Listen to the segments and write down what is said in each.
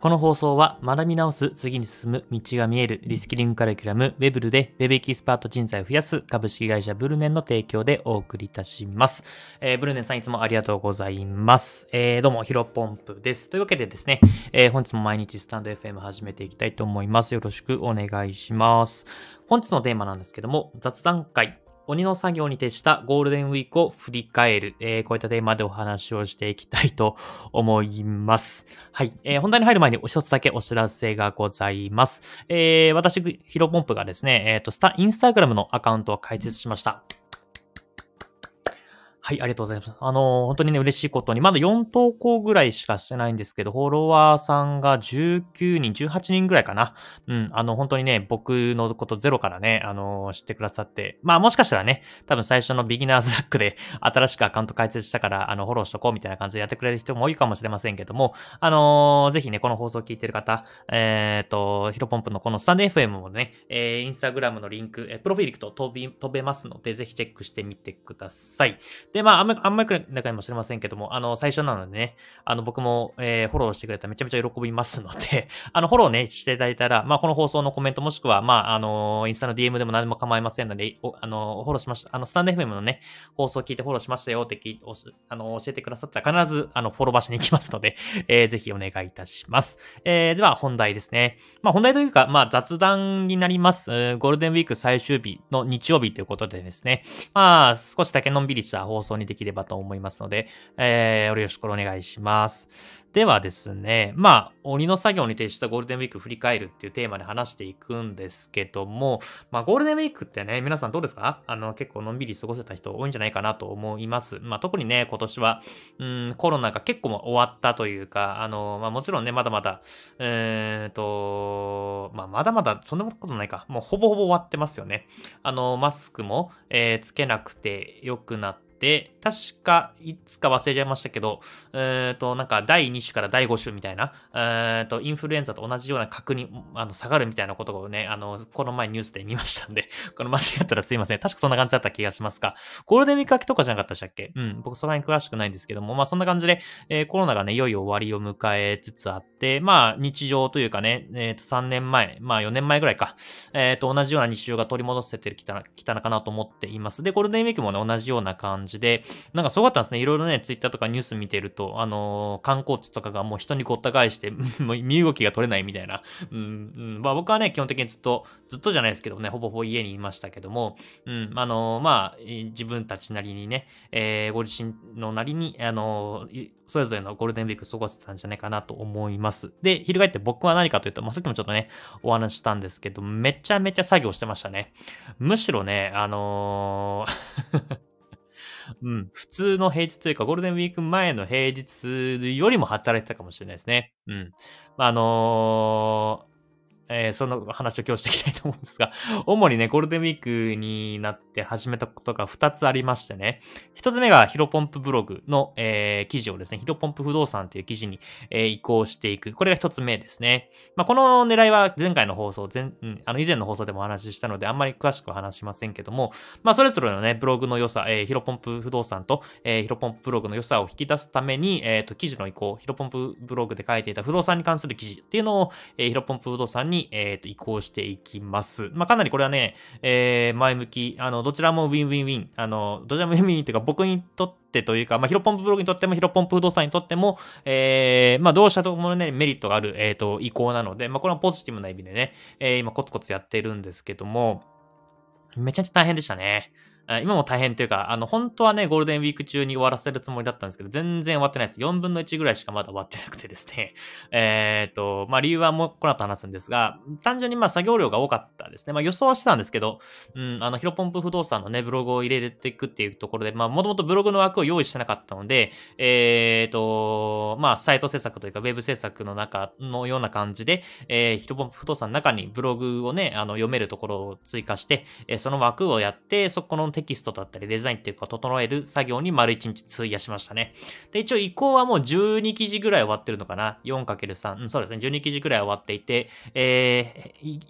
この放送は学び直す、次に進む、道が見える、リスキリングカリキュラム、ウェブルで Web エキスパート人材を増やす株式会社ブルネンの提供でお送りいたします。えー、ブルネンさんいつもありがとうございます。えー、どうも、ヒロポンプです。というわけでですね、えー、本日も毎日スタンド FM 始めていきたいと思います。よろしくお願いします。本日のテーマなんですけども、雑談回鬼の作業に徹したゴールデンウィークを振り返る、えー、こういったテーマでお話をしていきたいと思います。はい。えー、本題に入る前にお一つだけお知らせがございます。えー、私、ヒロポンプがですね、えっ、ー、と、インスタグラムのアカウントを開設しました。はい、ありがとうございます。あの、本当にね、嬉しいことに、まだ4投稿ぐらいしかしてないんですけど、フォロワーさんが19人、18人ぐらいかな。うん、あの、本当にね、僕のことゼロからね、あの、知ってくださって、まあ、もしかしたらね、多分最初のビギナーズラックで新しくアカウント開設したから、あの、フォローしとこうみたいな感じでやってくれる人も多いかもしれませんけども、あのぜひね、この放送を聞いてる方、えっ、ー、と、ヒロポンプのこのスタンド FM もね、えー、インスタグラムのリンク、えプロフィールと飛び、飛べますので、ぜひチェックしてみてください。で、でまあ、あんま、あんまり中にもしれませんけども、あの、最初なのでね、あの、僕も、えー、フォローしてくれたらめちゃめちゃ喜びますので あの、フォローね、していただいたら、まあ、この放送のコメントもしくは、まあ、あの、インスタの DM でも何でも構いませんので、おあの、フォローしました、あの、スタンド FM のね、放送を聞いてフォローしましたよって聞おあの、教えてくださったら必ず、あの、フォロー場所に行きますので、えー、ぜひお願いいたします。えー、では、本題ですね。まあ、本題というか、まあ、雑談になります。ゴールデンウィーク最終日の日曜日ということでですね、まあ、少しだけのんびりした放送にできればと思いますので、えー、よろしくお願いします。ではですね、まあ、鬼の作業に徹したゴールデンウィーク振り返るっていうテーマで話していくんですけども、まあ、ゴールデンウィークってね、皆さんどうですか？あの、結構のんびり過ごせた人多いんじゃないかなと思います。まあ、特にね、今年は、うん、コロナが結構終わったというか、あの、まあ、もちろんね、まだまだ、えーと、まあ、まだまだ、そんなことないか。もうほぼほぼ終わってますよね。あの、マスクも、えー、つけなくて良くなって、確か、いつか忘れちゃいましたけど、えっ、ー、と、なんか、第2種から第5種みたいな、えっ、ー、と、インフルエンザと同じような確認、あの、下がるみたいなことをね、あの、この前ニュースで見ましたんで、この間違ったらすいません。確かそんな感じだった気がしますが、ゴールデンウィーク明けとかじゃなかったでしたっけ？うん、僕その辺詳しくないんですけども、まあそんな感じで、えー、コロナがね、いよいよ終わりを迎えつつあって、まあ、日常というかね、えっ、と、3年前、まあ4年前ぐらいか、えっ、と、同じような日常が取り戻せてきたきたのかなと思っています。で、ゴールデンウィークもね、同じような感じで、なんかかすごかったんですね。いろいろね、ツイッターとかニュース見てると、あのー、観光地とかがもう人にごった返して、もう身動きが取れないみたいな。うん、うん、まあ僕はね、基本的にずっと、ずっとじゃないですけどね、ほぼほぼ家にいましたけども、うん、あのー、まあ、自分たちなりにね、えー、ご自身のなりに、あのー、それぞれのゴールデンウィーク過ごせたんじゃないかなと思います。で、翻って僕は何かというと、まあ、さっきもちょっとね、お話したんですけど、めちゃめちゃ作業してましたね。むしろね、あのー うん、普通の平日というか、ゴールデンウィーク前の平日よりも働いてたかもしれないですね。うん。まあ、あのえー、その話を今日していきたいと思うんですが、主にね、ゴールデンウィークになって始めたことが2つありましてね、1つ目がヒロポンプブログの、えー、記事をですね、ヒロポンプ不動産っていう記事に、えー、移行していく。これが1つ目ですね。まあ、この狙いは前回の放送、前、うん、あの以前の放送でもお話ししたので、あんまり詳しくは話しませんけども、まあ、それぞれのね、ブログの良さ、えー、ヒロポンプ不動産と、えー、ヒロポンプブログの良さを引き出すために、えっ、ー、と、記事の移行、ヒロポンプブログで書いていた不動産に関する記事っていうのを、えー、ヒロポンプ不動産に、にえっ、ー、と、移行していきます。まあ、かなりこれはね、えー、前向き、あの、どちらもウィンウィンウィン、あの、どちらもウィンウィンというか、僕にとってというか、まあ、ヒロポンプブログにとっても、ヒロポンプ不動産にとっても、えー、まあ、両者ともね、メリットがある、えっ、ー、と、移行なので、まあ、これはポジティブな意味でね、えー、今コツコツやってるんですけども、めちゃくちゃ大変でしたね。今も大変というか、あの、本当はね、ゴールデンウィーク中に終わらせるつもりだったんですけど、全然終わってないです。4分の1ぐらいしかまだ終わってなくてですね。えっ、と、まあ、理由はもうこの後話すんですが、単純にまあ、作業量が多かったですね。まあ、予想はしてたんですけど、うん、あの、ヒロポンプ不動産のね、ブログを入れていくっていうところで、まあ、もともとブログの枠を用意してなかったので、えっ、と、まあ、サイト制作というか、ウェブ制作の中のような感じで、えー、ヒロポンプ不動産の中にブログをね、あの、読めるところを追加して、えー、その枠をやって、そこのテキストだったり、デザインっていうか整える作業に丸1日費やしましたね。で、一応移行はもう12記事ぐらい終わってるのかな ?4×3。うん、そうですね。12記事ぐらい終わっていて、えー、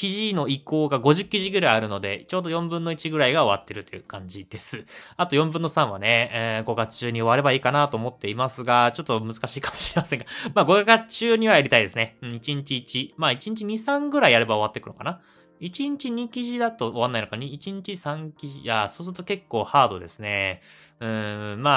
記事の移行が50記事ぐらいあるので、ちょうど4分の1ぐらいが終わってるという感じです。あと4分の3はね、えー、5月中に終わればいいかなと思っていますが、ちょっと難しいかもしれませんが、まあ5月中にはやりたいですね。うん1日1、まあ1日2、3ぐらいやれば終わってくのかな？1日2記事だと終わんないのかに、1日3記事、いや、そうすると結構ハードですね。うん、ま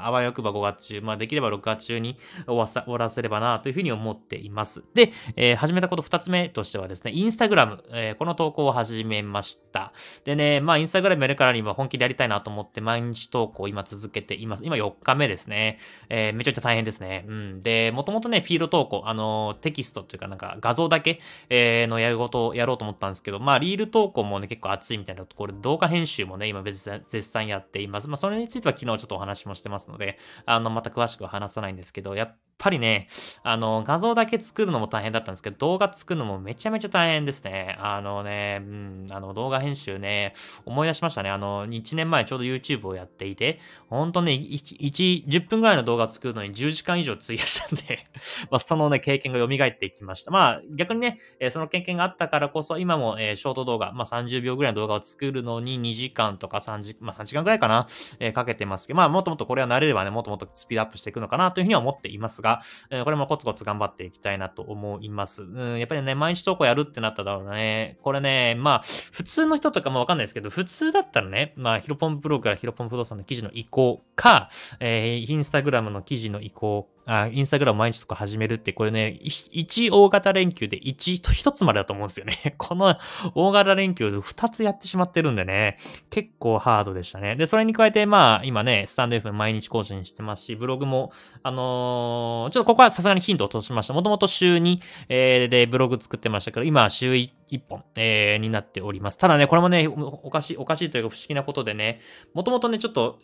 あ、あわよくば5月中、まあできれば6月中に終わらせればなというふうに思っています。で、えー、始めたこと2つ目としてはですね、インスタグラム、えー、この投稿を始めました。でね、まあインスタグラムやるからには本気でやりたいなと思って毎日投稿を今続けています。今4日目ですね。えー、めちゃめちゃ大変ですね。うん。で、もともとね、フィード投稿、あのテキストというかなんか画像だけ、えー、のやることをやろうと思ったんですけど、まあリール投稿もね、結構熱いみたいなところで動画編集もね、今別絶賛やっています。まあそれについては昨日ちょっとお話もしてますので、あの、また詳しくは話さないんですけど、やっぱりね、あの、画像だけ作るのも大変だったんですけど、動画作るのもめちゃめちゃ大変ですね。あのね、うん、あの、動画編集ね、思い出しましたね。あの、1年前ちょうど YouTube をやっていて、ほんとね、1、10分ぐらいの動画作るのに10時間以上費やしたんで まあ、そのね、経験が蘇っていきました。まあ、逆にね、えその経験があったからこそ、今も、え、ショート動画、まあ、30秒ぐらいの動画を作るのに2時間とか3時、まあ、3時間ぐらいかな、え、かけてますけど、まあ、もっともっとこれは慣れればね、もっともっとスピードアップしていくのかなというふうには思っていますが、え、これもコツコツ頑張っていきたいなと思います。うん、やっぱりね、毎日投稿やるってなっただろうね。これね、まあ、普通の人とかもわかんないですけど、普通だったらね、まあ、ヒロポンブログからヒロポン不動産の記事の移行か、えー、インスタグラムの記事の移行かあ、インスタグラム毎日とか始めるって、これね、1大型連休で1と1つまでだと思うんですよね。この大型連休で2つやってしまってるんでね、結構ハードでしたね。で、それに加えて、まあ、今ね、スタンド F 毎日更新してますし、ブログも、あのー、ちょっとここはさすがに頻度を落としました。もともと週2、えー、でブログ作ってましたけど、今は週1一本、えー、になっております。ただね、これもね、おかしい、おかしいというか不思議なことでね、もともとね、ちょっと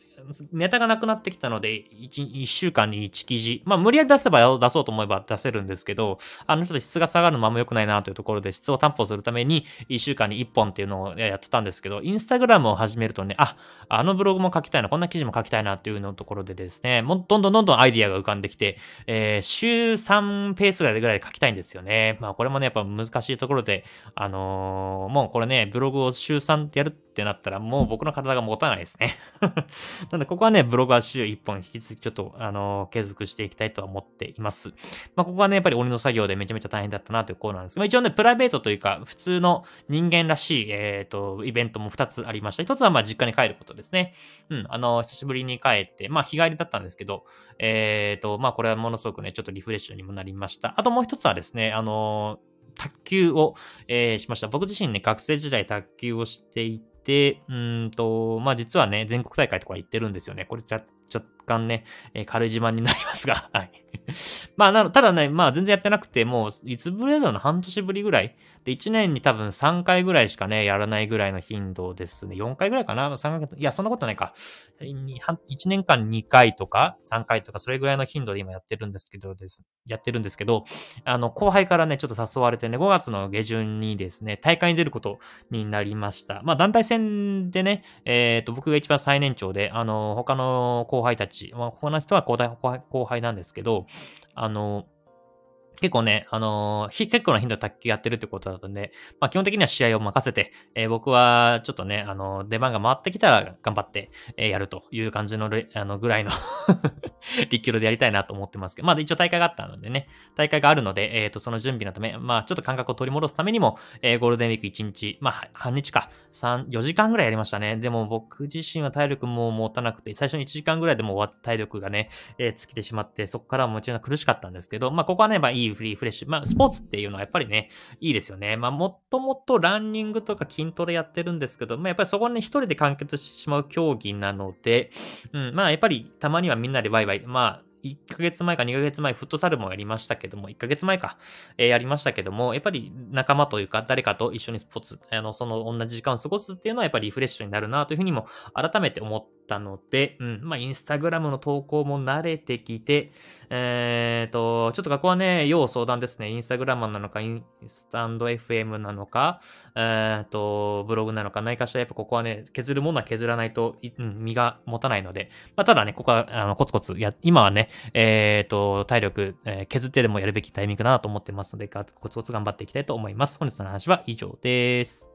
ネタがなくなってきたので、1, 1週間に1記事、まあ無理やり出せば出そうと思えば出せるんですけど、あのちょっと質が下がるのもあんま良くないなというところで質を担保するために1週間に1本っていうのをやってたんですけど、インスタグラムを始めるとね、あ、あのブログも書きたいな、こんな記事も書きたいなっていうのところでですね、もどんどんどんどんアイディアが浮かんできて、えー、週3ペースぐらいで書きたいんですよね。まあこれもね、やっぱ難しいところで、あのー、もうこれね、ブログを週3ってやるってなったら、もう僕の体が持たないですね。なんで、ここはね、ブログは週1本引き続きちょっと、あのー、継続していきたいとは思っています。まあ、ここはね、やっぱり鬼の作業でめちゃめちゃ大変だったなということなんですまあ、一応ね、プライベートというか、普通の人間らしい、えっ、ー、と、イベントも2つありました。1つは、まあ、実家に帰ることですね。うん、あの、久しぶりに帰って、まあ、日帰りだったんですけど、えっ、と、まあ、これはものすごくね、ちょっとリフレッシュにもなりました。あともう一つはですね、あの卓球を、えー、しました。僕自身ね、学生時代卓球をしていて、うんと、まあ実はね、全国大会とか行ってるんですよね。これちゃ、若干ね、えー、軽い自慢になりますが、はい。まあ、なの、ただね、まあ全然やってなくて、もう、いつぶりだろうな、半年ぶりぐらい。で、1年に多分3回ぐらいしかね、やらないぐらいの頻度ですね。4回ぐらいかな ?3 回、いや、そんなことないか。1年間2回とか3回とか、それぐらいの頻度で今やってるんですけどです。やってるんですけど、あの、後輩からね、ちょっと誘われてね、5月の下旬にですね、大会に出ることになりました。まあ、団体戦でね、えっ、ー、と、僕が一番最年長で、あの、他の後輩たち、まあ、他の人は後輩後輩なんですけど、あの、結構ね、あのー、結構な頻度で卓球やってるってことだったんで、まあ基本的には試合を任せて、えー、僕はちょっとね、あのー、出番が回ってきたら頑張って、え、やるという感じのあのぐらいの 立教でやりたいなと思ってますけど、まあ一応大会があったのでね、大会があるので、えっ、と、その準備のため、まあちょっと感覚を取り戻すためにも、えゴールデンウィーク1日、まあ半日か、3、4時間ぐらいやりましたね。でも僕自身は体力も持たなくて、最初に1時間ぐらいでも終わっ体力がね、え尽きてしまって、そこからもちろん苦しかったんですけど、まあここはね、まあいいリフレッシュ。まあ、スポーツっていうのはやっぱりね、いいですよね。まあ、もっともっとランニングとか筋トレやってるんですけど、まあ、やっぱりそこはね、一人で完結してしまう競技なので、うん、まあ、やっぱりたまにはみんなでワイワイ、まあ、1ヶ月前か2ヶ月前、フットサルもやりましたけども、1ヶ月前か、えー、やりましたけども、やっぱり仲間というか、誰かと一緒にスポーツ、あの、その同じ時間を過ごすっていうのは、やっぱりリフレッシュになるなというふうにも改めて思ったので、うん、まあ、インスタグラムの投稿も慣れてきて、えっ、ー、と、ちょっとここはね、要相談ですね。インスタグラムなのか、インスタンド FM なのか、えっ、ー、と、ブログなのか、何かしらやっぱここはね、削るものは削らないと、うん、身が持たないので、まあ、ただね、ここは、あの、コツコツや、今はね、えっ、ー、と、体力、え削ってでもやるべきタイミングだなと思ってますので、コツコツ頑張っていきたいと思います。本日の話は以上です。